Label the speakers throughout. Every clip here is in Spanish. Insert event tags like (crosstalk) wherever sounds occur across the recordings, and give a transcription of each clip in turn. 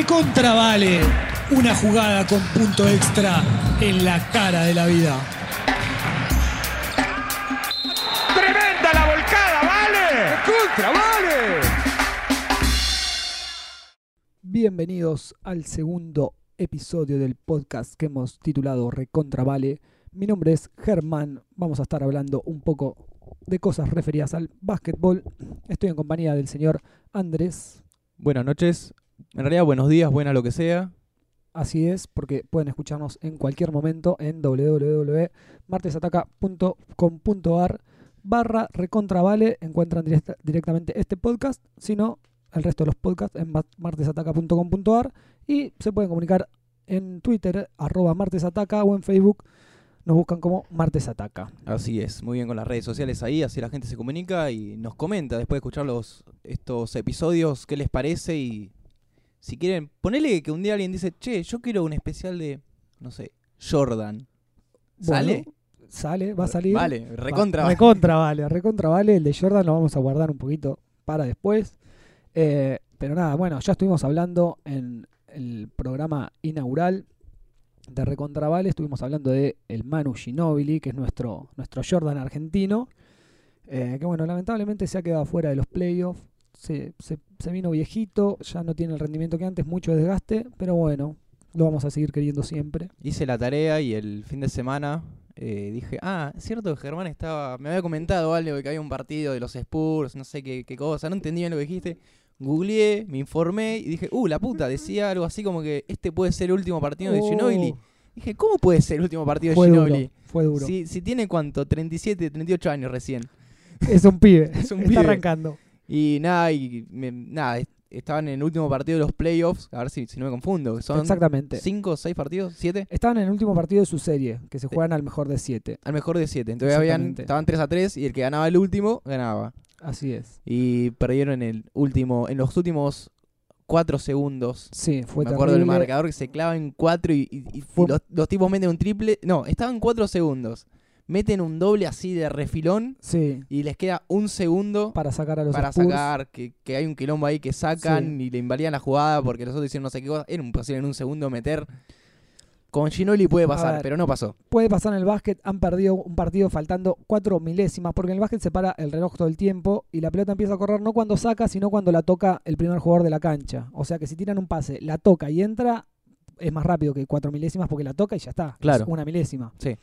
Speaker 1: recontra vale una jugada con punto extra en la cara de la vida.
Speaker 2: ¡Tremenda la volcada, vale! ¡Contra, vale!
Speaker 3: Bienvenidos al segundo episodio del podcast que hemos titulado Recontra Vale. Mi nombre es Germán. Vamos a estar hablando un poco de cosas referidas al básquetbol. Estoy en compañía del señor Andrés.
Speaker 4: Buenas noches. En realidad, buenos días, buena lo que sea.
Speaker 3: Así es, porque pueden escucharnos en cualquier momento en www.martesataca.com.ar barra recontravale. Encuentran directa- directamente este podcast, si no, el resto de los podcasts en ma- martesataca.com.ar y se pueden comunicar en Twitter, arroba martesataca o en Facebook. Nos buscan como martesataca.
Speaker 4: Así es, muy bien con las redes sociales ahí, así la gente se comunica y nos comenta después de escuchar los, estos episodios qué les parece y si quieren, ponele que un día alguien dice, che, yo quiero un especial de, no sé, Jordan. ¿Sale?
Speaker 3: Bueno, sale, va a salir.
Speaker 4: Vale, recontra.
Speaker 3: Va- Recontra vale, recontra vale. El de Jordan lo vamos a guardar un poquito para después. Eh, pero nada, bueno, ya estuvimos hablando en el programa inaugural de Recontra Vale. Estuvimos hablando de el Manu Ginobili, que es nuestro, nuestro Jordan argentino. eh, que bueno, lamentablemente se ha quedado fuera de los playoffs. Se, se, se vino viejito, ya no tiene el rendimiento que antes, mucho desgaste. Pero bueno, lo vamos a seguir queriendo siempre.
Speaker 4: Hice la tarea y el fin de semana eh, dije, ah, es cierto que Germán estaba, me había comentado algo de que había un partido de los Spurs, no sé qué, qué cosa, no entendí bien lo que dijiste. Googleé, me informé y dije, uh, la puta, decía algo así como que este puede ser el último partido de
Speaker 3: Oh.
Speaker 4: Ginobili. Dije, ¿cómo puede ser el último partido
Speaker 3: Fue
Speaker 4: de
Speaker 3: duro,
Speaker 4: Ginobili?
Speaker 3: fue duro.
Speaker 4: Si, si tiene cuánto, 37, 38 años recién.
Speaker 3: Es un pibe, (laughs)
Speaker 4: Es un
Speaker 3: está
Speaker 4: pibe.
Speaker 3: arrancando.
Speaker 4: Y nada, y me- nada, est- estaban en el último partido de los playoffs, a ver si, si no me confundo, son
Speaker 3: Exactamente.
Speaker 4: 5 o 6 partidos, 7,
Speaker 3: Estaban en el último partido de su serie, que se juegan al mejor de siete.
Speaker 4: al mejor de 7. Entonces habían, estaban 3 a 3 y el que ganaba el último, ganaba.
Speaker 3: Así es.
Speaker 4: Y perdieron en el último, en los últimos 4 segundos.
Speaker 3: Sí, fue
Speaker 4: me acuerdo del marcador que se clava en 4 y, y- y
Speaker 3: Fue-
Speaker 4: los, los tipos meten un triple. No, estaban 4 segundos. Meten un doble así de refilón
Speaker 3: Sí,
Speaker 4: y les queda un segundo
Speaker 3: para sacar a los
Speaker 4: para
Speaker 3: Spurs.
Speaker 4: sacar, que, que hay un quilombo ahí que sacan y le invalidan la jugada porque los otros hicieron no sé qué cosa. Era imposible en un segundo meter. Con Ginoli puede pasar,
Speaker 3: ver.
Speaker 4: pero no pasó.
Speaker 3: Puede pasar en el básquet, han perdido un partido faltando cuatro milésimas, porque en el básquet se para el reloj todo el tiempo y la pelota empieza a correr no cuando saca, sino cuando la toca el primer jugador de la cancha. O sea que si tiran un pase, la toca y entra, es más rápido que cuatro milésimas porque la toca y ya está.
Speaker 4: Claro.
Speaker 3: Es una milésima.
Speaker 4: Sí.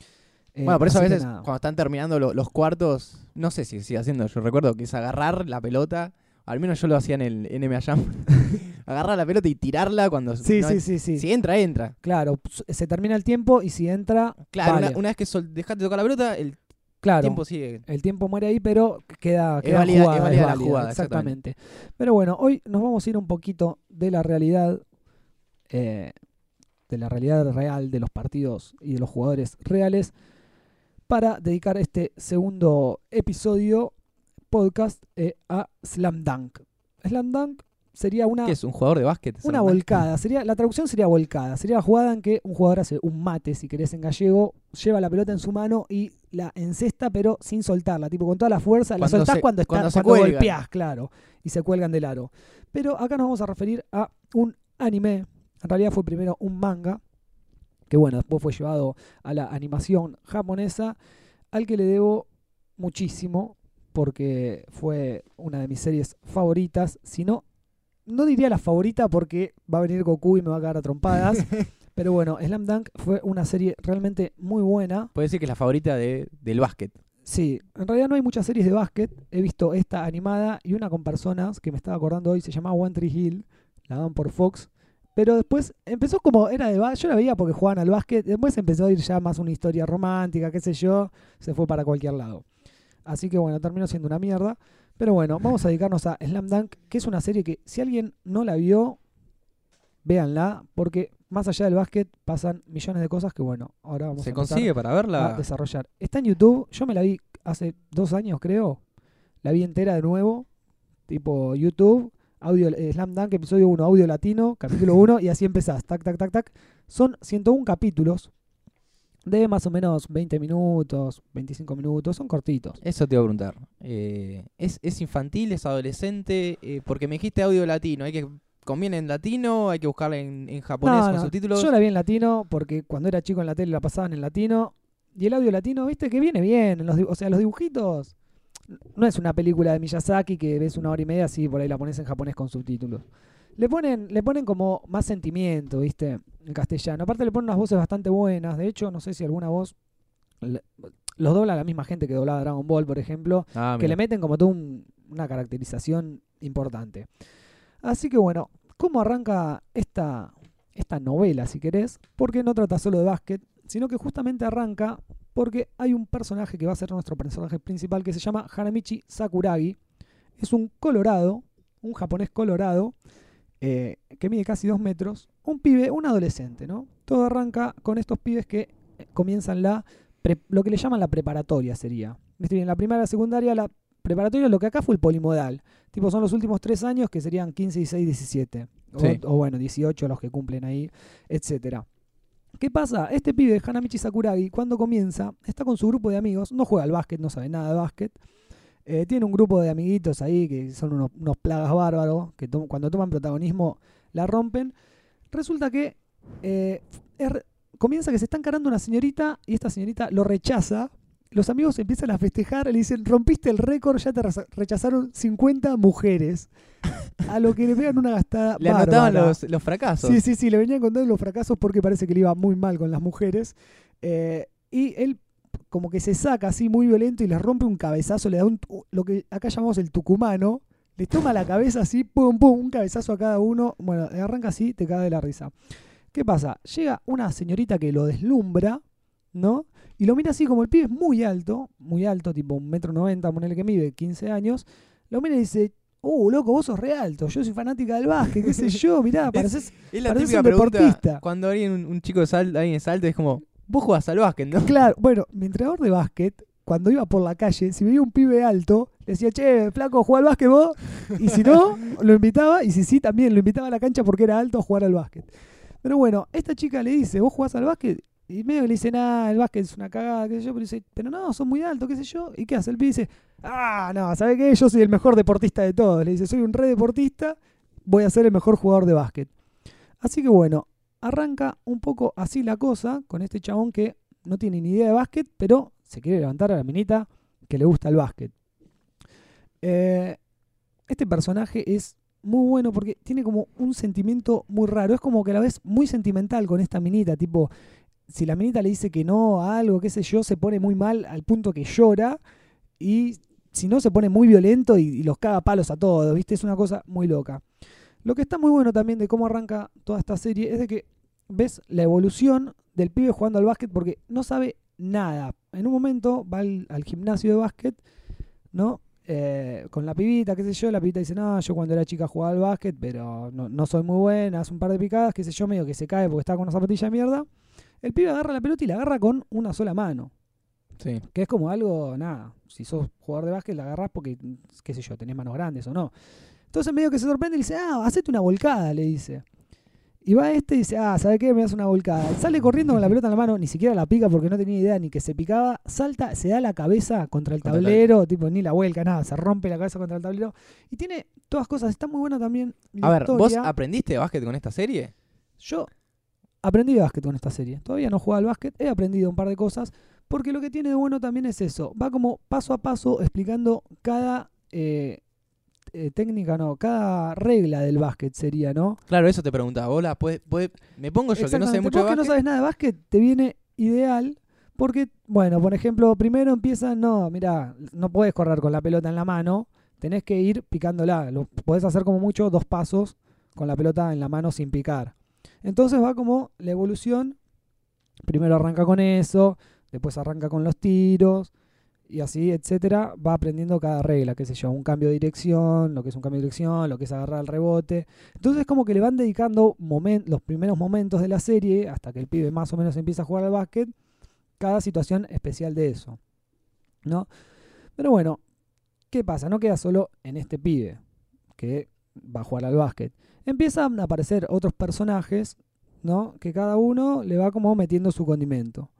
Speaker 3: Eh,
Speaker 4: bueno, por eso a veces cuando están terminando lo- los cuartos, no sé si sigue haciendo, yo recuerdo que es agarrar la pelota, al menos yo lo hacía en el NBA Jam, (laughs) agarrar la pelota y tirarla cuando...
Speaker 3: Sí,
Speaker 4: no-
Speaker 3: sí, sí, sí.
Speaker 4: Si entra, entra.
Speaker 3: Claro, se termina el tiempo y si entra,
Speaker 4: Claro,
Speaker 3: vale.
Speaker 4: una, una vez que sol, dejaste de tocar la pelota, el
Speaker 3: claro.
Speaker 4: tiempo sigue.
Speaker 3: El tiempo muere ahí, pero queda,
Speaker 4: Es
Speaker 3: queda
Speaker 4: válida-
Speaker 3: jugada,
Speaker 4: es
Speaker 3: es
Speaker 4: válida la jugada,
Speaker 3: exactamente. Pero bueno, hoy nos vamos a ir un poquito de la realidad, eh, de la realidad real de los partidos y de los jugadores reales, para dedicar este segundo episodio podcast eh, a Slam Dunk. Slam Dunk sería una
Speaker 4: ¿Qué es? ¿Un jugador de básquet?
Speaker 3: una volcada, sería, la traducción sería volcada, sería la jugada en que un jugador hace un mate, si querés en gallego, lleva la pelota en su mano y la encesta pero sin soltarla, tipo con toda la fuerza, la soltás
Speaker 4: se-
Speaker 3: cuando, está,
Speaker 4: cuando
Speaker 3: cuando golpeás, claro, y se cuelgan del aro. Pero acá nos vamos a referir a un anime, en realidad fue primero un manga, que bueno, después fue llevado a la animación japonesa, al que le debo muchísimo, porque fue una de mis series favoritas, si no no diría la favorita porque va a venir Goku y me va a cagar a trompadas. (laughs) pero bueno, Slam Dunk fue una serie realmente muy buena.
Speaker 4: Puede decir que es la favorita de, del básquet.
Speaker 3: Sí, en realidad no hay muchas series de básquet. He visto esta animada y una con personas que me estaba acordando hoy, se llamaba One Tree Hill, la dan por Fox. Pero después empezó como era de básquet, yo la veía porque jugaban al básquet, después empezó a ir ya más una historia romántica, qué sé yo, se fue para cualquier lado. Así que bueno, terminó siendo una mierda. Pero bueno, vamos a dedicarnos a Slam Dunk, que es una serie que si alguien no la vio, véanla, porque más allá del básquet pasan millones de cosas que bueno, ahora vamos
Speaker 4: ¿Se
Speaker 3: a
Speaker 4: consigue para
Speaker 3: a
Speaker 4: verla?
Speaker 3: desarrollar. Está en YouTube, yo me la vi hace dos años creo, la vi entera de nuevo, tipo YouTube, audio eh, Slam Dunk, episodio 1, audio latino, capítulo 1, y así empezás, tac, tac, tac, tac. Son 101 capítulos de más o menos 20 minutos, 25 minutos, son cortitos.
Speaker 4: Eso te iba a preguntar. Eh, ¿es, ¿Es infantil, es adolescente? Eh, porque me dijiste audio latino, hay que conviene en latino? ¿Hay que buscarla en, en japonés
Speaker 3: No,
Speaker 4: con
Speaker 3: no,
Speaker 4: subtítulos?
Speaker 3: Yo la vi en latino porque cuando era chico en la tele la pasaban en latino. Y el audio latino, viste, que viene bien. en los o sea, los dibujitos. No es una película de Miyazaki que ves una hora y media así por ahí la pones en japonés con subtítulos. Le ponen, le ponen como más sentimiento, viste, en castellano. Aparte le ponen unas voces bastante buenas. De hecho, no sé si alguna voz. le- los dobla la misma gente que doblaba Dragon Ball, por ejemplo
Speaker 4: Ah,
Speaker 3: que
Speaker 4: mira.
Speaker 3: le meten como toda un- una caracterización importante. Así que bueno, ¿cómo arranca esta, esta novela, si querés? Porque no trata solo de básquet, sino que justamente arranca porque hay un personaje que va a ser nuestro personaje principal que se llama Hanamichi Sakuragi. Es un colorado, un japonés colorado, eh, que mide casi dos metros, un pibe, un adolescente, ¿no? Todo arranca con estos pibes que eh, comienzan la, lo que le llaman la preparatoria sería. ¿Viste bien? La primaria, la secundaria, la preparatoria, lo que acá fue el polimodal. Tipo, son los últimos tres años que serían 15, 16, 17. O, o bueno, 18 los que cumplen ahí, etcétera. ¿Qué pasa? Este pibe, Hanamichi Sakuragi, cuando comienza, está con su grupo de amigos, no juega al básquet, no sabe nada de básquet. eh, tiene un grupo de amiguitos ahí que son unos, plagas bárbaros, que cuando toman protagonismo la rompen. Resulta que eh, comienza que se está encarando una señorita y esta señorita lo rechaza. Los amigos empiezan a festejar, le dicen, rompiste el récord, ya te rechazaron 50 mujeres. A lo que le pegan una gastada
Speaker 4: Le anotaban
Speaker 3: bárbara.
Speaker 4: los, los fracasos.
Speaker 3: Sí, sí, sí, le venían contando los fracasos porque parece que le iba muy mal con las mujeres. Eh, y él como que se saca así muy violento y les rompe un cabezazo, le da un, lo que acá llamamos el tucumano, les toma la cabeza así, pum, pum, un cabezazo a cada uno. Bueno, arranca así, te cae de la risa. ¿Qué pasa? Llega una señorita que lo deslumbra, ¿no? Y lo mira así como el pibe es muy alto, muy alto, tipo un metro noventa, ponele que mide, 15 años. Lo mira y dice, uh, loco, vos sos re alto, yo soy fanática del básquet, qué sé yo, mirá, (laughs) pareces
Speaker 4: Es la
Speaker 3: Pareces
Speaker 4: típica
Speaker 3: un
Speaker 4: pregunta
Speaker 3: deportista.
Speaker 4: cuando alguien, un, un chico salta, alguien salta, es como, vos jugás al básquet, ¿no?
Speaker 3: Claro, bueno, mi entrenador de básquet, cuando iba por la calle, si veía un pibe alto, le decía, che, flaco, ¿juega al básquet vos? Y si no, (laughs) lo invitaba, y si sí, también lo invitaba a la cancha porque era alto a jugar al básquet. Pero bueno, esta chica le dice, ¿vos jugás al básquet? Y medio que le dice, nah, el básquet es una cagada, qué sé yo, pero dice, pero no, son muy altos, qué sé yo. ¿Y qué hace? El pibe dice, ah, no, ¿sabe qué? Yo soy el mejor deportista de todos. Le dice, soy un re deportista, voy a ser el mejor jugador de básquet. Así que bueno, arranca un poco así la cosa con este chabón que no tiene ni idea de básquet, pero se quiere levantar a la minita que le gusta el básquet. Eh, este personaje es muy bueno porque tiene como un sentimiento muy raro. Es como que a la vez muy sentimental con esta minita. Tipo, si la minita le dice que no a algo, qué sé yo, se pone muy mal al punto que llora. Y si no, se pone muy violento y, los caga palos a todos. ¿Viste? Es una cosa muy loca. Lo que está muy bueno también de cómo arranca toda esta serie es de que ves la evolución del pibe jugando al básquet porque no sabe nada. En un momento va al, al gimnasio de básquet, ¿no? Eh, con la pibita, qué sé yo, la pibita dice, no, yo cuando era chica jugaba al básquet, pero no, no soy muy buena, hace un par de picadas, qué sé yo, medio que se cae porque está con una zapatilla de mierda. El pibe agarra la pelota y la agarra con una sola mano.
Speaker 4: Sí.
Speaker 3: Que es como algo, nada, si sos jugador de básquet la agarrás porque, qué sé yo, tenés manos grandes o no. Entonces medio que se sorprende y dice, ah, hacete una volcada, le dice. Y va este y dice, ah, ¿sabe qué? Me das una volcada. Sale corriendo con la pelota en la mano, ni siquiera la pica porque no tenía idea ni que se picaba. Salta, se da la cabeza contra el
Speaker 4: Contra el
Speaker 3: tablero, tipo, ni la vuelca, nada, se rompe la cabeza contra el tablero. Y tiene todas cosas, está muy buena también. la
Speaker 4: A ver, ¿vos aprendiste básquet con esta serie?
Speaker 3: Yo aprendí de básquet con esta serie. Todavía no jugaba al básquet, he aprendido un par de cosas. Porque lo que tiene de bueno también es eso. Va como paso a paso explicando cada eh, eh, técnica, no, cada regla del básquet sería, ¿no?
Speaker 4: Claro, eso te preguntaba. Hola, ¿puede, puede- me pongo yo que no sé mucho de
Speaker 3: Vos que no
Speaker 4: básquet?
Speaker 3: sabes nada de básquet, te viene ideal. Porque, bueno, por ejemplo, primero empieza, no, mira, no puedes correr con la pelota en la mano, tenés que ir picándola. Lo podés hacer como mucho dos pasos con la pelota en la mano sin picar. Entonces va como la evolución. Primero arranca con eso, después arranca con los tiros y así, etcétera. Va aprendiendo cada regla, qué sé yo, un cambio de dirección, lo que es un cambio de dirección, lo que es agarrar el rebote. Entonces como que le van dedicando los primeros momentos de la serie, hasta que el pibe más o menos empieza a jugar al básquet, cada situación especial de eso. ¿No? Pero bueno, ¿qué pasa? No queda solo en este pibe que va a jugar al básquet. Empiezan a aparecer otros personajes, ¿no? Que cada uno le va como metiendo su condimento.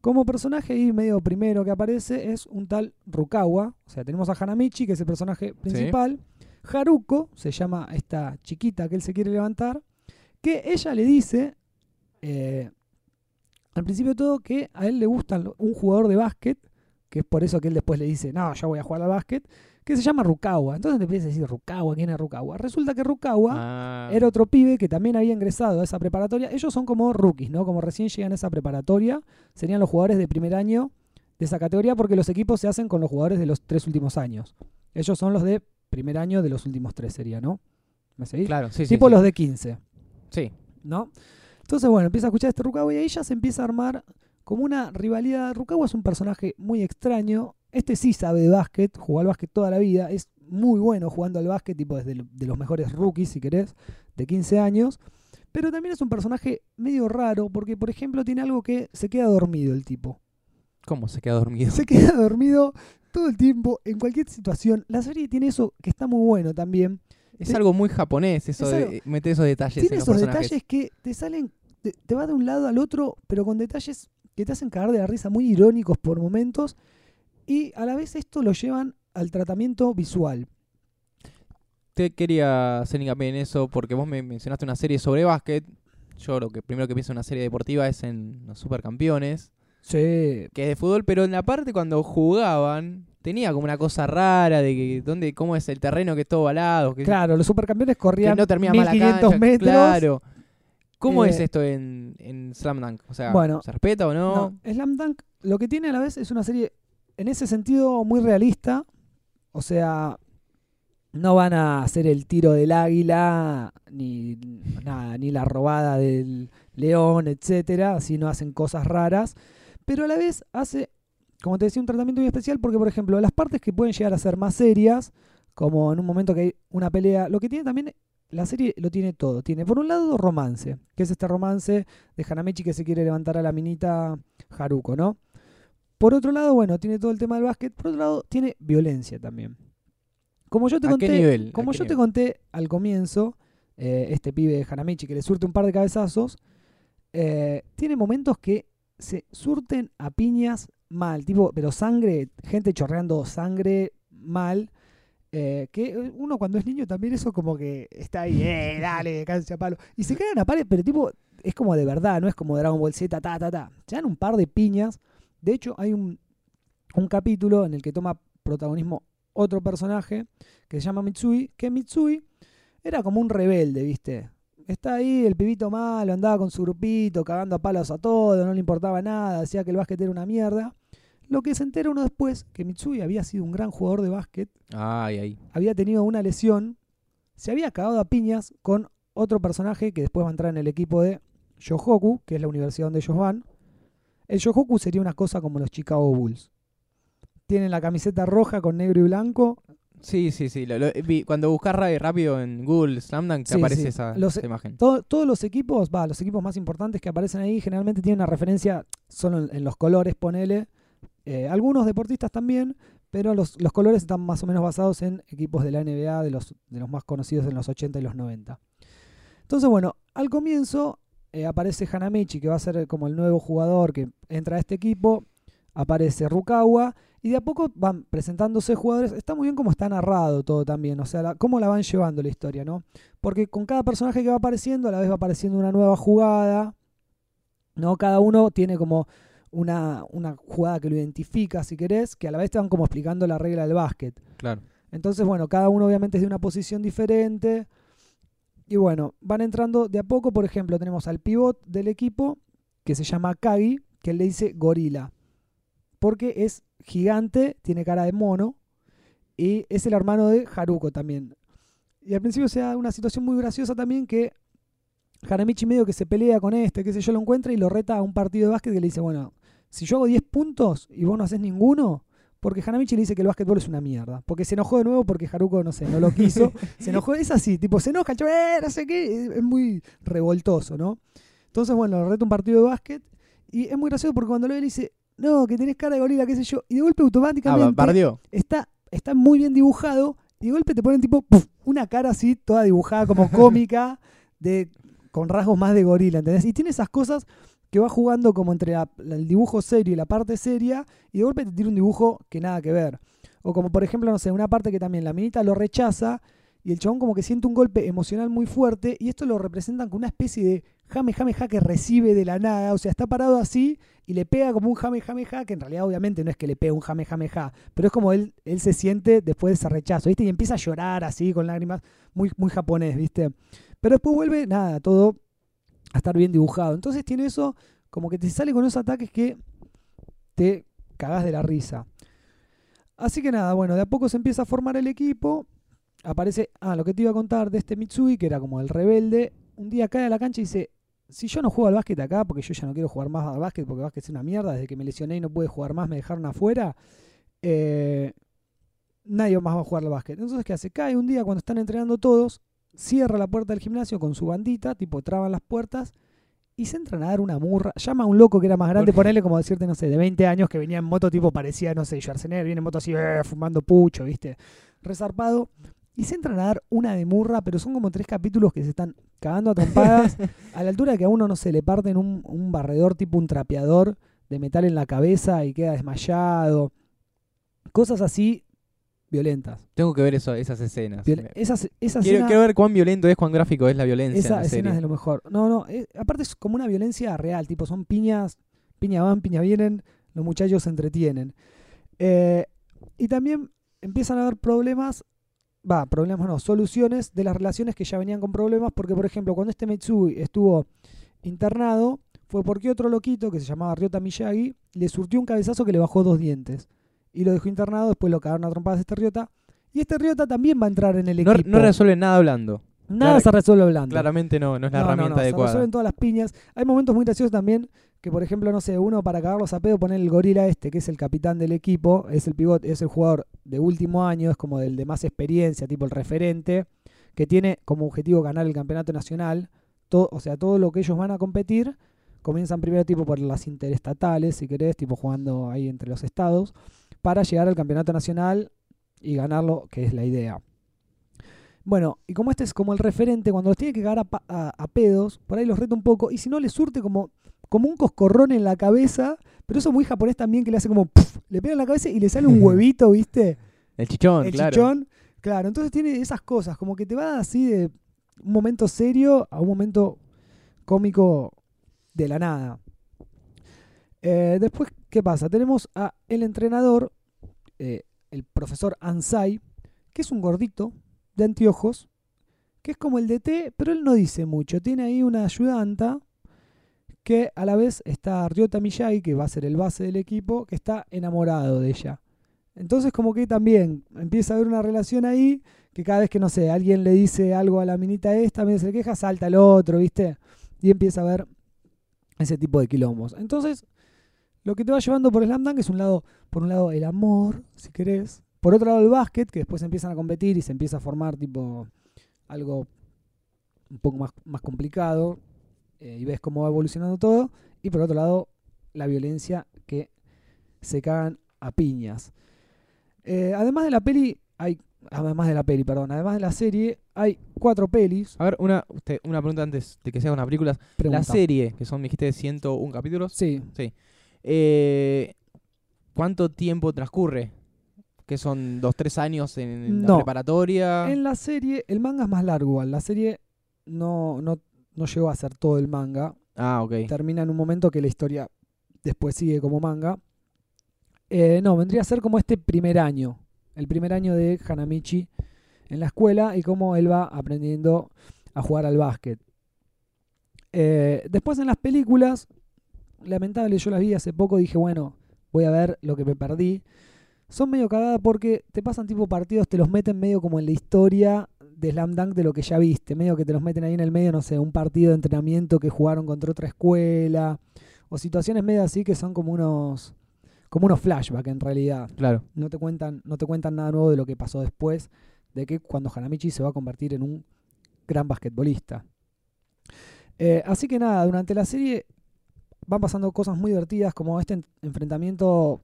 Speaker 3: Como personaje y medio primero que aparece es un tal Rukawa. O sea, tenemos a Hanamichi, que es el personaje principal. Haruko, se llama esta chiquita que él se quiere levantar, que ella le dice, eh, al principio de todo, que a él le gusta un jugador de básquet, que es por eso que él después le dice, no, yo voy a jugar al básquet, que se llama Rukawa. Entonces te empieza a decir, Rukawa, ¿quién es Rukawa? Resulta que Rukawa
Speaker 4: Ah,
Speaker 3: era otro pibe que también había ingresado a esa preparatoria. Ellos son como rookies, ¿no? Como recién llegan a esa preparatoria, serían los jugadores de primer año de esa categoría porque los equipos se hacen con los jugadores de los tres últimos años. Ellos son los de primer año de los últimos tres, sería, ¿no? ¿Me seguís?
Speaker 4: Claro, sí, sí.
Speaker 3: tipo
Speaker 4: sí.
Speaker 3: los de 15,
Speaker 4: Sí.
Speaker 3: ¿no? Entonces, bueno, empieza a escuchar este Rukawa y ahí ya se empieza a armar como una rivalidad. Rukawa es un personaje muy extraño. Este sí sabe de básquet, jugó al básquet toda la vida, es muy bueno jugando al básquet, tipo desde lo- de los mejores rookies, si querés, de 15 años. Pero también es un personaje medio raro, porque por ejemplo tiene algo que se queda dormido el tipo.
Speaker 4: ¿Cómo se queda dormido?
Speaker 3: Se queda (laughs) dormido todo el tiempo, en cualquier situación. La serie tiene eso que está muy bueno también.
Speaker 4: Es
Speaker 3: Te-
Speaker 4: algo muy japonés eso
Speaker 3: Es
Speaker 4: de meter esos detalles
Speaker 3: Tiene
Speaker 4: en los
Speaker 3: esos
Speaker 4: personajes.
Speaker 3: detalles que te salen, te, te va de un lado al otro, pero con detalles que te hacen cagar de la risa, muy irónicos por momentos, y a la vez esto lo llevan al tratamiento visual.
Speaker 4: Te quería hacer hincapié en eso porque vos me mencionaste una serie sobre básquet. Yo lo que primero que pienso en una serie deportiva es en los supercampeones,
Speaker 3: Sí,
Speaker 4: que es de fútbol, pero en la parte cuando jugaban tenía como una cosa rara de que dónde cómo es el terreno que es todo balado, que,
Speaker 3: claro, los supercampeones
Speaker 4: que
Speaker 3: corrían
Speaker 4: no termina mal la
Speaker 3: 1500
Speaker 4: cancha.
Speaker 3: metros.
Speaker 4: Claro. ¿Cómo
Speaker 3: Eh,
Speaker 4: es esto en, en Slam Dunk? O sea,
Speaker 3: Bueno,
Speaker 4: ¿se respeta o no?
Speaker 3: No, Slam Dunk lo que tiene a la vez es una serie en ese sentido muy realista. O sea, no van a hacer el tiro del águila, ni nada, ni la robada del león, etcétera, si no hacen cosas raras. Pero a la vez hace, como te decía, un tratamiento muy especial porque, por ejemplo, las partes que pueden llegar a ser más serias, como en un momento que hay una pelea, lo que tiene también, la serie lo tiene todo. Tiene, por un lado, romance, que es este romance de Hanamichi que se quiere levantar a la minita Haruko, ¿no? Por otro lado, bueno, tiene todo el tema del básquet. Por otro lado, tiene violencia también. Como yo te
Speaker 4: ¿A qué
Speaker 3: conté, como
Speaker 4: qué
Speaker 3: yo te
Speaker 4: nivel?
Speaker 3: conté al comienzo, eh, este pibe de Hanamichi que le surte un par de cabezazos, eh, tiene momentos que se surten a piñas mal, tipo, pero sangre, gente chorreando sangre mal. eh, que uno cuando es niño también eso como que está ahí, eh, dale, (laughs) cáncer a palo. Y se caen a pared, pero tipo, es como de verdad, no es como Dragon Ball Z, ta, ta, ta. Se dan un par de piñas. De hecho, hay un, un capítulo en el que toma protagonismo otro personaje que se llama Mitsui, que Mitsui era como un rebelde, ¿viste? Está ahí el pibito malo, andaba con su grupito, cagando a palos a todo, no le importaba nada, decía que el básquet era una mierda. Lo que se entera uno después, que Mitsui había sido un gran jugador de básquet,
Speaker 4: Ay, ay.
Speaker 3: había tenido una lesión, se había cagado a piñas con otro personaje que después va a entrar en el equipo de Yohoku, que es la universidad donde ellos van. El Yohoku sería una cosa como los Chicago Bulls. Tienen la camiseta roja con negro y blanco.
Speaker 4: Sí, sí, sí. lo- lo- vi- cuando buscas rápido en Google Slam Dunk te
Speaker 3: Sí,
Speaker 4: aparece
Speaker 3: sí.
Speaker 4: Esa,
Speaker 3: Los-
Speaker 4: esa imagen.
Speaker 3: Todo- todos los equipos, va, los equipos más importantes que aparecen ahí generalmente tienen una referencia solo en, en los colores, ponele. Eh, algunos deportistas también, pero los, los colores están más o menos basados en equipos de la NBA, de los, de los más conocidos en los 80 y los 90. Entonces, bueno, al comienzo eh, aparece Hanamichi, que va a ser como el nuevo jugador que entra a este equipo. Aparece Rukawa. Y de a poco van presentándose jugadores. Está muy bien cómo está narrado todo también. O sea, la- cómo la van llevando la historia, ¿no? Porque con cada personaje que va apareciendo, a la vez va apareciendo una nueva jugada. ¿No? Cada uno tiene como una, una jugada que lo identifica, si querés, que a la vez te van como explicando la regla del básquet.
Speaker 4: Claro.
Speaker 3: Entonces, bueno, cada uno obviamente es de una posición diferente. Y bueno, van entrando de a poco. Por ejemplo, tenemos al pivot del equipo, que se llama Kagi, que le dice gorila. Porque es gigante, tiene cara de mono. Y es el hermano de Haruko también. Y al principio se da una situación muy graciosa también que Hanamichi medio que se pelea con este, qué sé yo, lo encuentra y lo reta a un partido de básquet que le dice, bueno, si yo hago 10 puntos y vos no haces ninguno, porque Hanamichi le dice que el básquetbol es una mierda. Porque se enojó de nuevo porque Haruko, no sé, no lo quiso. (laughs) se enojó, es así, tipo, se enoja, chavo, "Eh, no sé qué, es muy revoltoso, ¿no? Entonces, bueno, reta un partido de básquet y es muy gracioso porque cuando lo ve le dice, no, que tenés cara de gorila, qué sé yo, y de golpe
Speaker 4: Ah,
Speaker 3: automáticamente
Speaker 4: bardeó.
Speaker 3: está, está muy bien dibujado y de golpe te ponen tipo una cara así, toda dibujada como cómica, (laughs) de, con rasgos más de gorila, ¿entendés? Y tiene esas cosas que va jugando como entre el dibujo serio y la parte seria y de golpe te tira un dibujo que nada que ver. O como por ejemplo, no sé, una parte que también la minita lo rechaza y el chabón como que siente un golpe emocional muy fuerte y esto lo representan con una especie de jame jame ja que recibe de la nada, o sea, está parado así y le pega como un jame jame ja, que en realidad obviamente no es que le pegue un jame jame ja, pero es como él, él se siente después de ese rechazo, ¿viste? Y empieza a llorar así con lágrimas, muy, muy japonés, ¿viste? Pero después vuelve, nada, todo a estar bien dibujado. Entonces tiene eso, como que te sale con esos ataques que te cagás de la risa. Así que nada, bueno, de a poco se empieza a formar el equipo. Aparece, ah, lo que te iba a contar de este Mitsui, que era como el rebelde. Un día cae a la cancha y dice, si yo no juego al básquet acá, porque yo ya no quiero jugar más al básquet, porque el básquet es una mierda, desde que me lesioné y no pude jugar más, me dejaron afuera, eh, nadie más va a jugar al básquet. Entonces, ¿qué hace? Cae un día cuando están entrenando todos, cierra la puerta del gimnasio con su bandita, tipo traban las puertas y se entran a dar una murra. Llama a un loco que era más grande, ponerle como decirte, no sé, de 20 años que venía en moto, tipo parecía, no sé, Schwarzenegger, viene en moto así, eh, fumando pucho, ¿viste? Resarpado. Y se entran a dar una de murra, pero son como tres capítulos que se están cagando a trompadas, (laughs) a la altura que a uno, no se le parten un, un barredor tipo un trapeador de metal en la cabeza y queda desmayado. Cosas así violentas.
Speaker 4: Tengo que ver eso, esas escenas.
Speaker 3: Violen- esas, esa
Speaker 4: Quiero,
Speaker 3: escena-
Speaker 4: quiero ver cuán violento es, cuán gráfico es la violencia en
Speaker 3: esa
Speaker 4: la
Speaker 3: escena
Speaker 4: serie.
Speaker 3: es de lo mejor. No, no, eh, aparte es como una violencia real, tipo, son piñas, piña van, piña vienen, los muchachos se entretienen. Eh, y también empiezan a haber problemas, va, problemas no, soluciones de las relaciones que ya venían con problemas, porque por ejemplo, cuando este Mitsui estuvo internado, fue porque otro loquito que se llamaba Ryota Miyagi le surtió un cabezazo que le bajó dos dientes. Y lo dejó internado, después lo cagaron a trompadas este Ryota. Y este Ryota también va a entrar en el
Speaker 4: No,
Speaker 3: equipo.
Speaker 4: no resuelve nada hablando.
Speaker 3: Nada se resuelve hablando.
Speaker 4: Claramente no, no es la
Speaker 3: No,
Speaker 4: herramienta
Speaker 3: no, Se
Speaker 4: adecuada.
Speaker 3: resuelven todas las piñas. Hay momentos muy graciosos también que, por ejemplo, no sé, uno para cagarlos a pedo poner el gorila este, que es el capitán del equipo, es el pivot, es el jugador de último año, es como del de más experiencia, tipo el referente, que tiene como objetivo ganar el campeonato nacional. Todo, o sea, todo lo que ellos van a competir comienzan primero tipo por las interestatales, si querés, tipo jugando ahí entre los estados, para llegar al campeonato nacional y ganarlo, que es la idea. Bueno, y como este es como el referente, cuando los tiene que cagar a, pa- a- a pedos, por ahí los reta un poco, y si no le surte como, como un coscorrón en la cabeza, pero eso muy japonés también, que le hace como, le pega en la cabeza y le sale un (laughs) huevito, ¿viste?
Speaker 4: El chichón,
Speaker 3: el
Speaker 4: claro.
Speaker 3: chichón. Claro, entonces tiene esas cosas, como que te va así de un momento serio a un momento cómico de la nada. Eh, después, ¿qué pasa? Tenemos a el entrenador, eh, el profesor Ansai, que es un gordito de anteojos, que es como el DT, pero él no dice mucho. Tiene ahí una ayudanta que a la vez está Ryota Miyagi, que va a ser el base del equipo, que está enamorado de ella. Entonces como que también empieza a haber una relación ahí, que cada vez que, no sé, alguien le dice algo a la minita esta, medio se queja, salta el otro, ¿viste? Y empieza a haber ese tipo de quilombos. Entonces, lo que te va llevando por Slam Dunk es un lado, por un lado el amor, si querés. Por otro lado el básquet, que después empiezan a competir y se empieza a formar tipo algo un poco más, más complicado. eh, y ves cómo va evolucionando todo. Y por otro lado, la violencia que se cagan a piñas. Eh, además de la peli, hay. Además de la peli, perdón. Además de la serie, hay cuatro pelis.
Speaker 4: A ver, una, usted- una pregunta antes de que sea una película. La
Speaker 3: Pregunta.
Speaker 4: serie, que son, me dijiste, 101 capítulos.
Speaker 3: Sí.
Speaker 4: Eh, ¿Cuánto tiempo transcurre? ¿Que son dos, tres años en la preparatoria?
Speaker 3: En la serie, el manga es más largo. La serie no, no, no llegó a ser todo el manga.
Speaker 4: Ah, ok.
Speaker 3: Termina en un momento que la historia después sigue como manga. Eh, no, vendría a ser como este primer año. El primer año de Hanamichi en la escuela y cómo él va aprendiendo a jugar al básquet. Eh, después en las películas, lamentable, yo las vi hace poco, dije, bueno, voy a ver lo que me perdí. Son medio cagadas porque te pasan tipo partidos, te los meten medio como en la historia de Slam Dunk de lo que ya viste, medio que te los meten ahí en el medio, no sé, un partido de entrenamiento que jugaron contra otra escuela, o situaciones medio así que son como unos como unos flashbacks en realidad.
Speaker 4: Claro.
Speaker 3: No te cuentan, no te cuentan nada nuevo de lo que pasó después, de que cuando Hanamichi se va a convertir en un gran basquetbolista. Eh, así que nada, durante la serie van pasando cosas muy divertidas, como este en- enfrentamiento,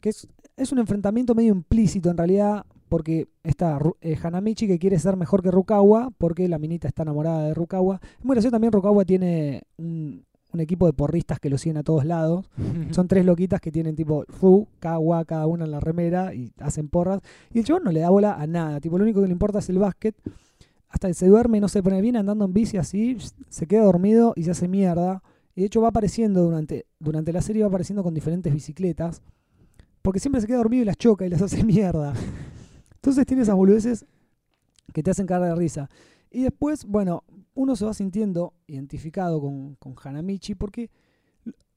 Speaker 3: que es, es un enfrentamiento medio implícito en realidad, porque está Ru- eh, Hanamichi que quiere ser mejor que Rukawa, porque la minita está enamorada de Rukawa. Es muy gracioso también, Rukawa tiene un, un equipo de porristas que lo siguen a todos lados. (laughs) Son tres loquitas que tienen tipo Fu, Kawa, cada una en la remera y hacen porras. Y el chabón no le da bola a nada. Tipo, lo único que le importa es el básquet. Hasta que se duerme, no se pone bien andando en bici así, se queda dormido y se hace mierda. Y de hecho va apareciendo durante, durante la serie, va apareciendo con diferentes bicicletas. Porque siempre se queda dormido y las choca y las (laughs) hace mierda. Entonces tiene esas boludeces que te hacen cagar de risa. Y después, bueno, uno se va sintiendo identificado con, con Hanamichi porque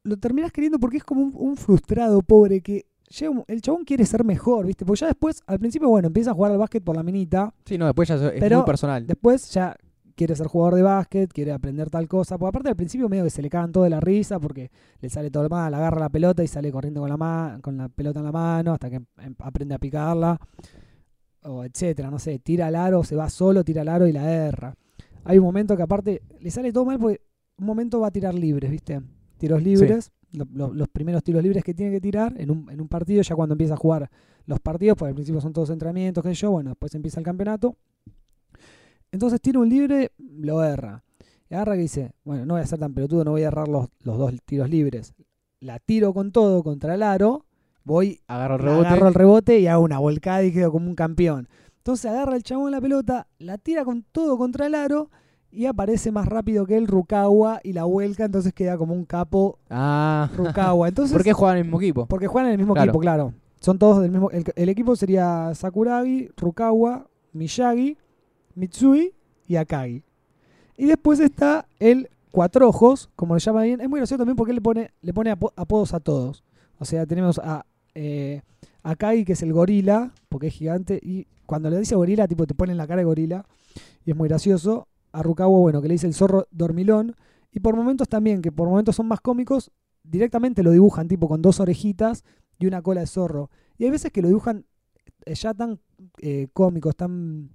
Speaker 3: lo- terminas queriendo porque es como un, un frustrado pobre que llega el chabón quiere ser mejor, ¿viste? Porque ya después, al principio, bueno, empieza a jugar al básquet por la minita,
Speaker 4: Sí, no, después ya es
Speaker 3: Pero-
Speaker 4: muy personal.
Speaker 3: después ya quiere ser jugador de básquet, quiere aprender tal cosa, porque aparte al principio medio que se le cagan todo de la risa porque le sale todo mal, agarra la pelota y sale corriendo con la, ma- con la pelota en la mano hasta que em- aprende a picarla, o etcétera, no sé, tira al aro, se va solo, tira al aro y la erra. Hay un momento que aparte le sale todo mal porque un momento va a tirar libres, ¿viste? Tiros libres, lo- lo- los primeros tiros libres que tiene que tirar en un, en un partido, ya cuando empieza a jugar los partidos, porque al principio son todos entrenamientos, qué sé yo, bueno, después empieza el campeonato. Entonces tira un libre, lo erra. Y agarra que dice, bueno, no voy a ser tan pelotudo, no voy a errar los, los dos tiros libres. La tiro con todo contra el aro, voy
Speaker 4: Agarro el rebote.
Speaker 3: agarro el rebote y hago una volcada y quedo como un campeón. Entonces agarra el chabón la pelota, la tira con todo contra el aro y aparece más rápido que el Rukawa y la vuelca, entonces queda como un capo
Speaker 4: Ah.
Speaker 3: Rukawa. (laughs) Entonces,
Speaker 4: ¿Por qué juegan en el mismo equipo?
Speaker 3: porque juegan en el mismo
Speaker 4: Claro.
Speaker 3: equipo, claro. Son todos del mismo. El, el equipo sería Sakuragi, Rukawa, Miyagi, Mitsui y Akagi. Y después está el Cuatro Ojos, como le llama bien. Es muy gracioso también porque él le pone, le pone apo- apodos a todos. O sea, tenemos a eh, Akagi, que es el gorila, porque es gigante. Y cuando le dice gorila, tipo te pone en la cara de gorila. Y es muy gracioso. A Rukawa, bueno, que le dice el zorro dormilón. Y por momentos también, que por momentos son más cómicos, directamente lo dibujan tipo con dos orejitas y una cola de zorro. Y hay veces que lo dibujan eh, ya tan eh, cómicos, tan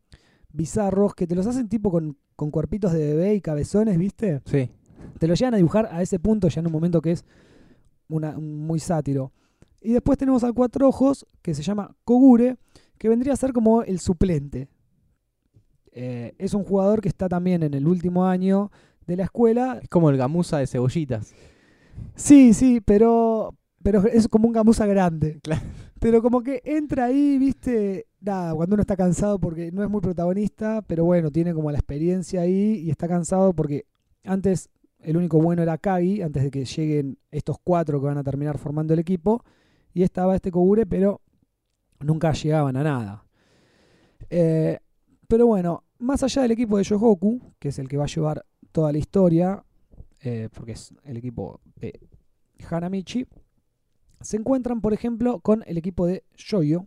Speaker 3: bizarros, que te los hacen tipo con, con cuerpitos de bebé y cabezones, ¿viste?
Speaker 4: Sí.
Speaker 3: Te lo llegan a dibujar a ese punto ya en un momento que es una, un- muy sátiro. Y después tenemos al cuatro ojos, que se llama Kogure, que vendría a ser como el suplente. Eh, es un jugador que está también en el último año de la escuela.
Speaker 4: Es como el gamuza de cebollitas.
Speaker 3: Sí, sí, pero, pero es como un gamuza grande.
Speaker 4: Claro.
Speaker 3: Pero como que entra ahí, viste, nada, cuando uno está cansado porque no es muy protagonista, pero bueno, tiene como la experiencia ahí y está cansado porque antes el único bueno era Kagi, antes de que lleguen estos cuatro que van a terminar formando el equipo, y estaba este Kogure, pero nunca llegaban a nada. Eh, pero bueno, más allá del equipo de Yogoku, que es el que va a llevar toda la historia, eh, porque es el equipo de Hanamichi, se encuentran, por ejemplo, con el equipo de Yoyo.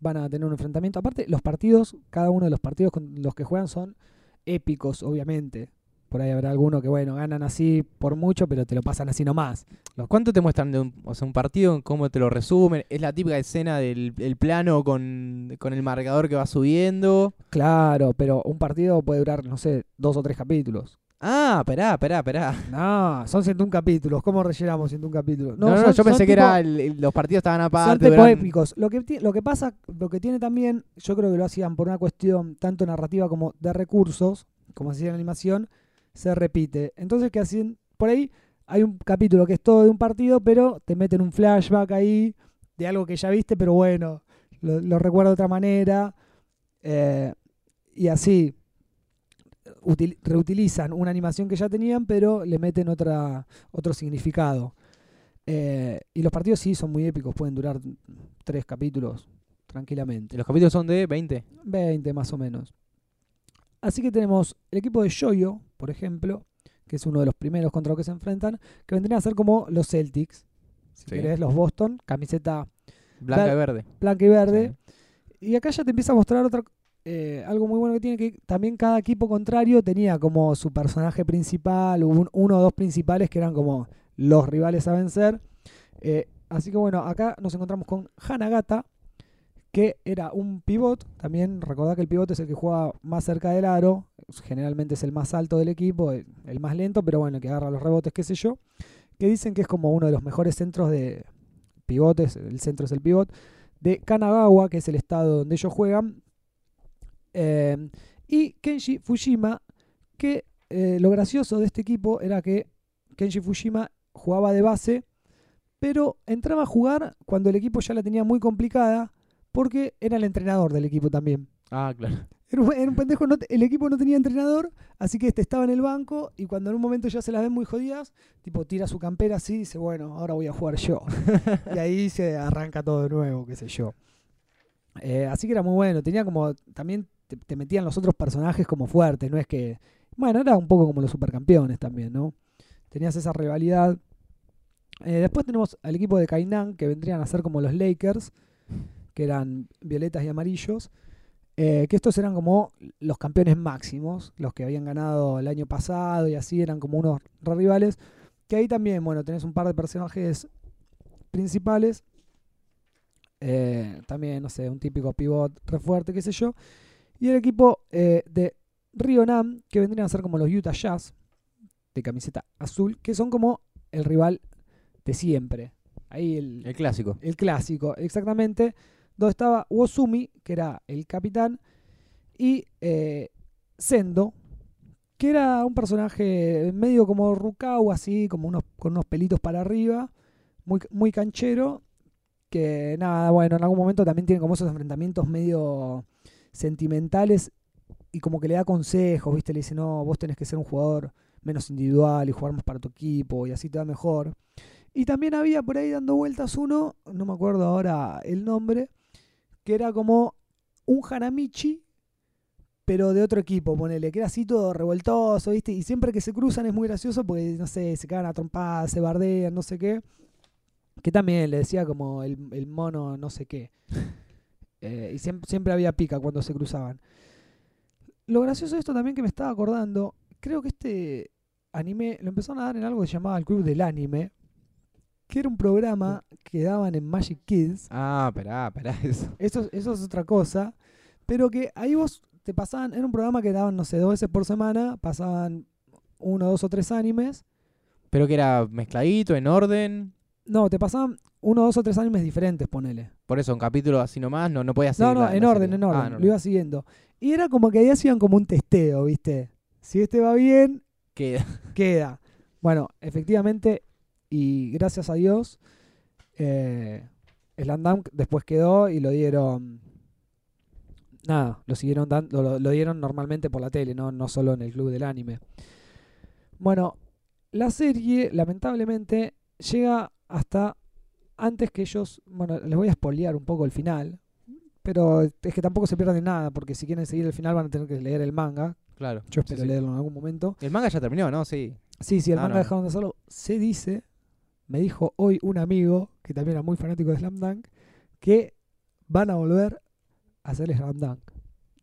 Speaker 3: Van a tener un enfrentamiento. Aparte, los partidos, cada uno de los partidos con los que juegan son épicos, obviamente. Por ahí habrá alguno que, bueno, ganan así por mucho, pero te lo pasan así nomás.
Speaker 4: ¿Cuánto te muestran de un, o sea, un partido? ¿Cómo te lo resumen? ¿Es la típica escena del el plano con, con el marcador que va subiendo?
Speaker 3: Claro, pero un partido puede durar, no sé, dos o tres capítulos.
Speaker 4: Ah, esperá, esperá, esperá.
Speaker 3: No, son 101 capítulos. ¿Cómo rellenamos 101 capítulos?
Speaker 4: No, no,
Speaker 3: son-
Speaker 4: yo pensé
Speaker 3: son
Speaker 4: que
Speaker 3: tipo-
Speaker 4: era el- los partidos estaban
Speaker 3: Son
Speaker 4: aparte. eran-
Speaker 3: épicos. Lo que, lo que pasa, lo que tiene también, yo creo que lo hacían por una cuestión tanto narrativa como de recursos, como se hacía en animación, se repite. Entonces, que hacen? Por ahí hay un capítulo que es todo de un partido, pero te meten un flashback ahí de algo que ya viste, pero bueno, lo, lo recuerdo de otra manera. eh, y así util- reutilizan una animación que ya tenían, pero le meten otra, otro significado. Eh, y los partidos sí son muy épicos, pueden durar tres capítulos tranquilamente.
Speaker 4: Los capítulos son de 20.
Speaker 3: 20 más o menos. Así que tenemos el equipo de Yoyo, por ejemplo, que es uno de los primeros contra los que se enfrentan, que vendrían a ser como los Celtics. Si
Speaker 4: Sí.
Speaker 3: querés, los Boston, camiseta
Speaker 4: Blanca
Speaker 3: Ver-
Speaker 4: y verde.
Speaker 3: blanca y verde. Y acá ya te empieza a mostrar otra, eh, algo muy bueno que tiene, que también cada equipo contrario tenía como su personaje principal, un- uno o dos principales que eran como los rivales a vencer. Eh, así que bueno, acá nos encontramos con Hanagata, que era un pivot. También recordad que el pivot es el que juega más cerca del aro. Generalmente es el más alto del equipo, el, el más lento, pero bueno, que agarra los rebotes, qué sé yo. Que dicen que es como uno de los mejores centros de pivotes, el centro es el pivot, de Kanagawa, que es el estado donde ellos juegan. Eh, y Kenji Fujima, que eh, lo gracioso de este equipo era que Kenji Fujima jugaba de base, pero entraba a jugar cuando el equipo ya la tenía muy complicada, porque era el entrenador del equipo también.
Speaker 4: Ah, claro.
Speaker 3: Era un, era un pendejo, no el equipo no tenía entrenador, así que este estaba en el banco y cuando en un momento ya se las ven muy jodidas, tipo tira su campera así y dice, bueno, ahora voy a jugar yo. (laughs) y ahí se arranca todo de nuevo, qué sé yo. Eh, así que era muy bueno, tenía como, también te, metían los otros personajes como fuertes, no es que, bueno, era un poco como los supercampeones también, ¿no? Tenías esa rivalidad. Eh, después tenemos al equipo de Kainan, que vendrían a ser como los Lakers, que eran violetas y amarillos. Eh, que estos eran como los campeones máximos, los que habían ganado el año pasado y así eran como unos re rivales. Que ahí también, bueno, tenés un par de personajes principales. Eh, también, no sé, un típico pivot re fuerte, qué sé yo. Y el equipo eh, de Rionam, que vendrían a ser como los Utah Jazz, de camiseta azul, que son como el rival de siempre. Ahí el,
Speaker 4: El clásico.
Speaker 3: el clásico, exactamente, donde estaba Wosumi, que era el capitán, y eh, Sendo, que era un personaje medio como Rukau, así, como unos, con unos pelitos para arriba, muy, muy canchero, que nada, bueno, en algún momento también tiene como esos enfrentamientos medio sentimentales y como que le da consejos, ¿viste? Le dice, no, vos tenés que ser un jugador menos individual y jugar más para tu equipo y así te va mejor. Y también había por ahí dando vueltas uno, no me acuerdo ahora el nombre, que era como un Hanamichi, pero de otro equipo, ponele, que era así todo revoltoso, ¿viste? Y siempre que se cruzan es muy gracioso porque, no sé, se cagan a trompadas, se bardean, no sé qué. Que también le decía como el, el mono no sé qué. Eh, y siempre, siempre había pica cuando se cruzaban. Lo gracioso de esto también que me estaba acordando, creo que este anime lo empezaron a dar en algo que se llamaba el Club del Anime, que era un programa que daban en Magic Kids.
Speaker 4: Ah, esperá, esperá (laughs) eso.
Speaker 3: Eso, eso es otra cosa. Pero que ahí vos te pasaban, era un programa que daban, no sé, dos veces por semana, pasaban uno, dos o tres animes.
Speaker 4: Pero que era mezcladito, en orden.
Speaker 3: No, te pasaban uno, dos o tres animes diferentes, ponele.
Speaker 4: Por eso, un capítulo así nomás, no, no.
Speaker 3: No, no, en orden, en orden.
Speaker 4: Ah,
Speaker 3: Lo iba siguiendo. Y era como que ahí hacían como un testeo, ¿viste? Si este va bien,
Speaker 4: Queda.
Speaker 3: queda. Bueno, efectivamente, y gracias a Dios, eh, después quedó y lo dieron. Nada, lo siguieron dando, lo, lo dieron normalmente por la tele, no, no solo en el club del anime. Bueno, la serie, lamentablemente, llega hasta antes que ellos. Bueno, les voy a spoilear un poco el final. Pero es que tampoco se pierden nada, porque si quieren seguir el final van a tener que leer el manga.
Speaker 4: Claro.
Speaker 3: Yo espero
Speaker 4: sí.
Speaker 3: leerlo en algún momento.
Speaker 4: El manga ya terminó, ¿no? Sí.
Speaker 3: Sí, sí, el
Speaker 4: No,
Speaker 3: manga
Speaker 4: no.
Speaker 3: dejaron de hacerlo. Se dice, me dijo hoy un amigo, que también era muy fanático de Slam Dunk, que van a volver a hacer Slam Dunk.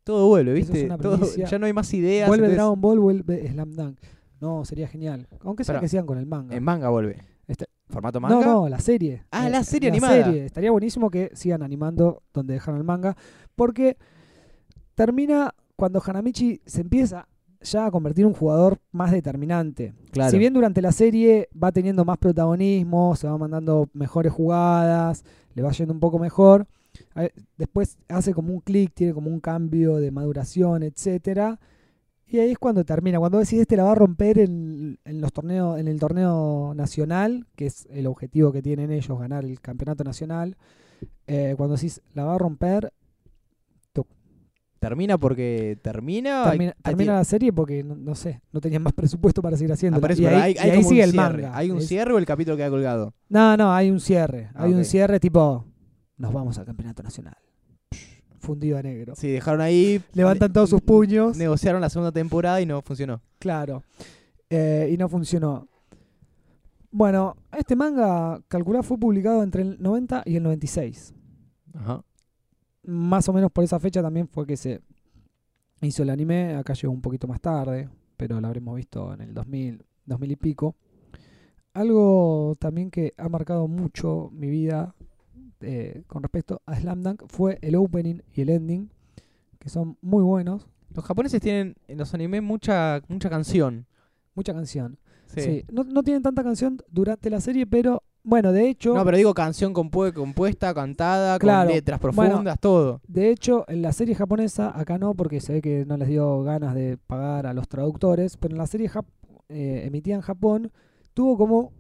Speaker 4: Todo vuelve,
Speaker 3: es
Speaker 4: ¿viste? Todo- ya no hay más ideas.
Speaker 3: vuelve
Speaker 4: entonces,
Speaker 3: Dragon Ball, vuelve Slam Dunk. No, sería genial. Aunque sea
Speaker 4: Pará.
Speaker 3: que sigan con el manga.
Speaker 4: En manga vuelve.
Speaker 3: Este-
Speaker 4: ¿Formato manga?
Speaker 3: No, no, la serie. Eh,
Speaker 4: Ah, la serie animada.
Speaker 3: serie. Estaría buenísimo que sigan animando donde dejaron el manga. Porque termina cuando Hanamichi se empieza ya a convertir en un jugador más determinante.
Speaker 4: Claro.
Speaker 3: Si bien durante la serie va teniendo más protagonismo, se va mandando mejores jugadas, le va yendo un poco mejor, a- después hace como un clic, tiene como un cambio de maduración, etcétera. Y ahí es cuando termina. Cuando decís este la va a romper en, en los torneos, en el torneo nacional, que es el objetivo que tienen ellos, ganar el campeonato nacional. eh, cuando decís la va a romper,
Speaker 4: ¿Termina porque termina?
Speaker 3: termina, termina la serie porque no, no sé, no tenían más presupuesto para seguir haciendo.
Speaker 4: Ah,
Speaker 3: y ahí,
Speaker 4: hay,
Speaker 3: y
Speaker 4: hay
Speaker 3: ahí
Speaker 4: como un
Speaker 3: sigue el
Speaker 4: cierre.
Speaker 3: manga.
Speaker 4: ¿Hay un
Speaker 3: Es-
Speaker 4: cierre o el capítulo queda colgado?
Speaker 3: No, no, hay un cierre.
Speaker 4: Ah,
Speaker 3: hay un
Speaker 4: ok.
Speaker 3: cierre tipo, nos vamos al campeonato nacional. Fundido a negro.
Speaker 4: Sí, dejaron ahí.
Speaker 3: Levantan todos sus puños.
Speaker 4: Negociaron la segunda temporada y no funcionó.
Speaker 3: Claro. Eh, y no funcionó. Bueno, este manga, calculá, fue publicado entre el 90 y el 96.
Speaker 4: Ajá.
Speaker 3: Más o menos por esa fecha también fue que se hizo el anime. Acá llegó un poquito más tarde, pero lo habremos visto en el 2000, 2000 y pico. Algo también que ha marcado mucho mi vida eh, con respecto a Slam Dunk fue el opening y el ending, que son muy buenos.
Speaker 4: Los japoneses tienen en los animes mucha, mucha canción.
Speaker 3: Mucha canción.
Speaker 4: Sí.
Speaker 3: Sí, No, no tienen tanta canción durante la serie, pero bueno, de hecho,
Speaker 4: No, pero digo canción compue- compuesta, cantada,
Speaker 3: Claro.
Speaker 4: con letras
Speaker 3: Bueno,
Speaker 4: profundas, todo.
Speaker 3: de hecho, en la serie japonesa, acá no, porque se ve que no les dio ganas de pagar a los traductores, pero en la serie eh, emitida en Japón, tuvo como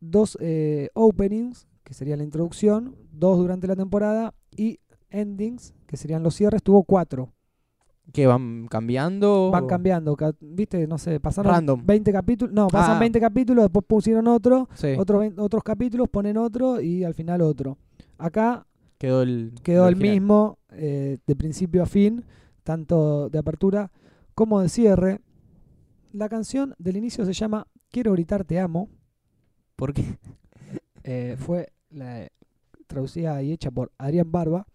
Speaker 3: dos eh, openings, que sería la introducción, dos durante la temporada, y endings, que serían los cierres, tuvo cuatro.
Speaker 4: ¿Qué van cambiando?
Speaker 3: Van cambiando, ca- viste, no sé, pasaron
Speaker 4: Random.
Speaker 3: 20 capítulos, no, pasan
Speaker 4: Ah.
Speaker 3: 20 capítulos, después pusieron otro,
Speaker 4: Sí,
Speaker 3: otro vein- otros capítulos, ponen otro y al final otro. Acá
Speaker 4: quedó el.
Speaker 3: quedó el
Speaker 4: original.
Speaker 3: mismo eh, de principio a fin, tanto de apertura como de cierre. La canción del inicio se llama Quiero gritar te amo.
Speaker 4: ¿Por qué?
Speaker 3: eh, fue la- traducida y hecha por Adrián Barba.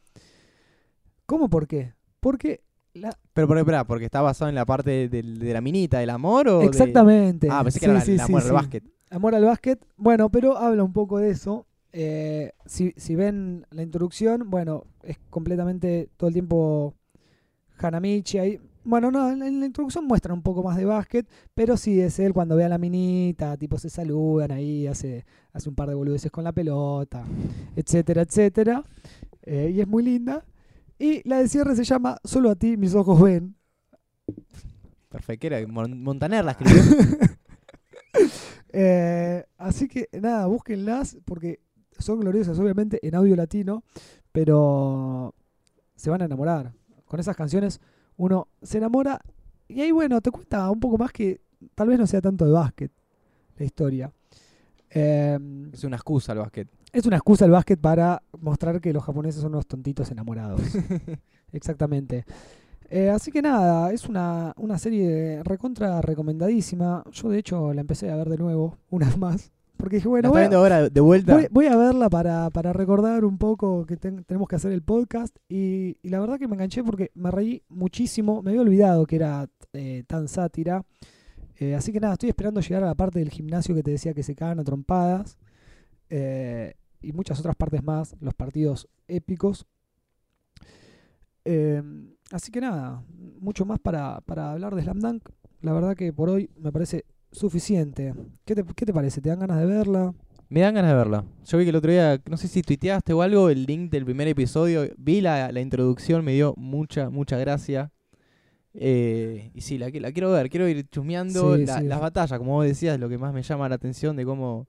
Speaker 3: ¿Cómo por qué? Porque la,
Speaker 4: Pero, pero, espera, porque está basado en la parte de, la minita, del amor o. de-
Speaker 3: exactamente.
Speaker 4: Ah, pensé que
Speaker 3: Sí,
Speaker 4: era
Speaker 3: sí,
Speaker 4: el
Speaker 3: sí,
Speaker 4: amor al básquet.
Speaker 3: Amor al básquet. Bueno, pero habla un poco de eso. Eh, si, si ven la introducción, bueno, es completamente todo el tiempo Hanamichi ahí. Bueno, no, en, la introducción muestra un poco más de básquet, pero sí es él cuando ve a la minita, tipo se saludan ahí, hace, hace un par de boludeces con la pelota, etcétera, etcétera. Eh, y es muy linda. Y la de cierre se llama Solo a ti mis ojos ven.
Speaker 4: Perfecto, era Mon- Montaner la escribió. (laughs)
Speaker 3: Eh, así que nada, búsquenlas porque son gloriosas, obviamente, en audio latino, pero se van a enamorar. Con esas canciones uno se enamora y ahí, bueno, te cuenta un poco más que tal vez no sea tanto de básquet la historia. Eh,
Speaker 4: es una excusa el básquet.
Speaker 3: es una excusa el básquet para mostrar que los japoneses son unos tontitos enamorados. (laughs) Exactamente. Eh, así que nada, es una, una serie recontra recomendadísima. Yo de hecho la empecé a ver de nuevo, una vez más. Porque dije, bueno,
Speaker 4: ¿La
Speaker 3: voy a,
Speaker 4: viendo ahora de vuelta?
Speaker 3: voy, voy a verla para, para recordar un poco que ten- tenemos que hacer el podcast. Y, y la verdad que me enganché porque me reí muchísimo. Me había olvidado que era eh, tan sátira. Eh, así que nada, estoy esperando llegar a la parte del gimnasio que te decía que se cagan a trompadas. eh, y muchas otras partes más, los partidos épicos. Eh, así que nada, mucho más para, para hablar de Slam Dunk. La verdad que por hoy me parece suficiente. ¿Qué te, qué te parece? ¿Te dan ganas de verla?
Speaker 4: Me dan ganas de verla. Yo vi que el otro día, no sé si tuiteaste o algo, el link del primer episodio. Vi la, la introducción, me dio mucha, mucha gracia. Eh, y sí, la, qui- la quiero ver, quiero ir chusmeando
Speaker 3: Sí,
Speaker 4: la-
Speaker 3: sí.
Speaker 4: las batallas, como vos decías, lo que más me llama la atención de cómo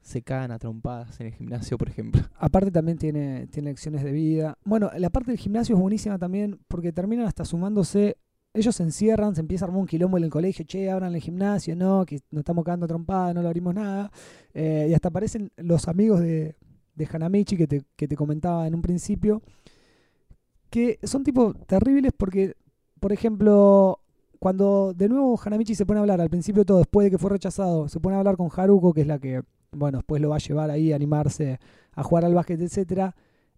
Speaker 4: se cagan a trompadas en el gimnasio, por ejemplo.
Speaker 3: Aparte también tiene, tiene lecciones de vida. Bueno, la parte del gimnasio es buenísima también porque terminan hasta sumándose. Ellos se encierran, se empieza a armar un quilombo en el colegio. Che, abran el gimnasio, no, que nos estamos a trompada, no lo abrimos nada. Eh, y hasta aparecen los amigos de, de Hanamichi que te, que te comentaba en un principio. Que son tipo terribles porque, por ejemplo, cuando de nuevo Hanamichi se pone a hablar, al principio todo, después de que fue rechazado, se pone a hablar con Haruko, que es la que bueno, después lo va a llevar ahí a animarse a jugar al básquet, etcétera,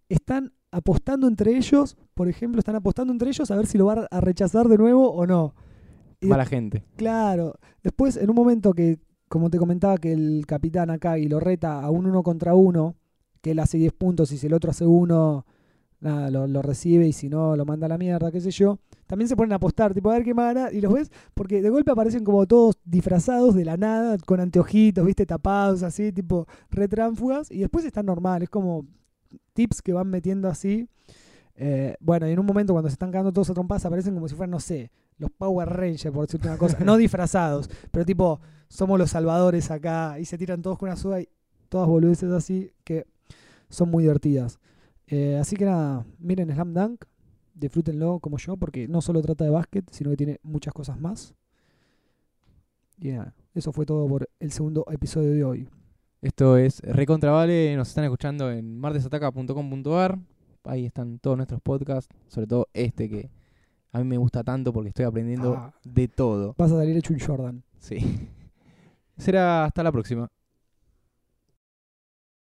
Speaker 3: están apostando entre ellos, por ejemplo, están apostando entre ellos a ver si lo va a rechazar de nuevo o no. Y
Speaker 4: Mala gente.
Speaker 3: Claro. Después, en un momento que, como te comentaba, que el capitán Akagi lo reta a un uno contra uno, que él hace 10 puntos y si el otro hace uno, nada, lo, lo recibe y si no, lo manda a la mierda, qué sé yo. También se ponen a apostar, tipo, a ver qué gana. Y los ves, porque de golpe aparecen como todos disfrazados de la nada, con anteojitos, viste, tapados, así, tipo, retránfugas. Y después están normal, es como tips que van metiendo así. Eh, bueno, y en un momento cuando se están cagando todos a trompadas aparecen como si fueran, no sé, los Power Rangers, por decirte una cosa. (laughs) no disfrazados, pero tipo, somos los salvadores acá. Y se tiran todos con una soda y todas boludeces así que son muy divertidas. Eh, así que nada, miren Slam Dunk, disfrútenlo como yo, porque no solo trata de básquet, sino que tiene muchas cosas más. Y nada, eso fue todo por el segundo episodio de hoy.
Speaker 4: Esto es Recontravale, nos están escuchando en martesataca.com.ar. Ahí están todos nuestros podcasts, sobre todo este que a mí me gusta tanto porque estoy aprendiendo
Speaker 3: Ah.
Speaker 4: de todo.
Speaker 3: Vas a salir hecho un Jordan.
Speaker 4: Sí. (laughs) Será hasta la próxima.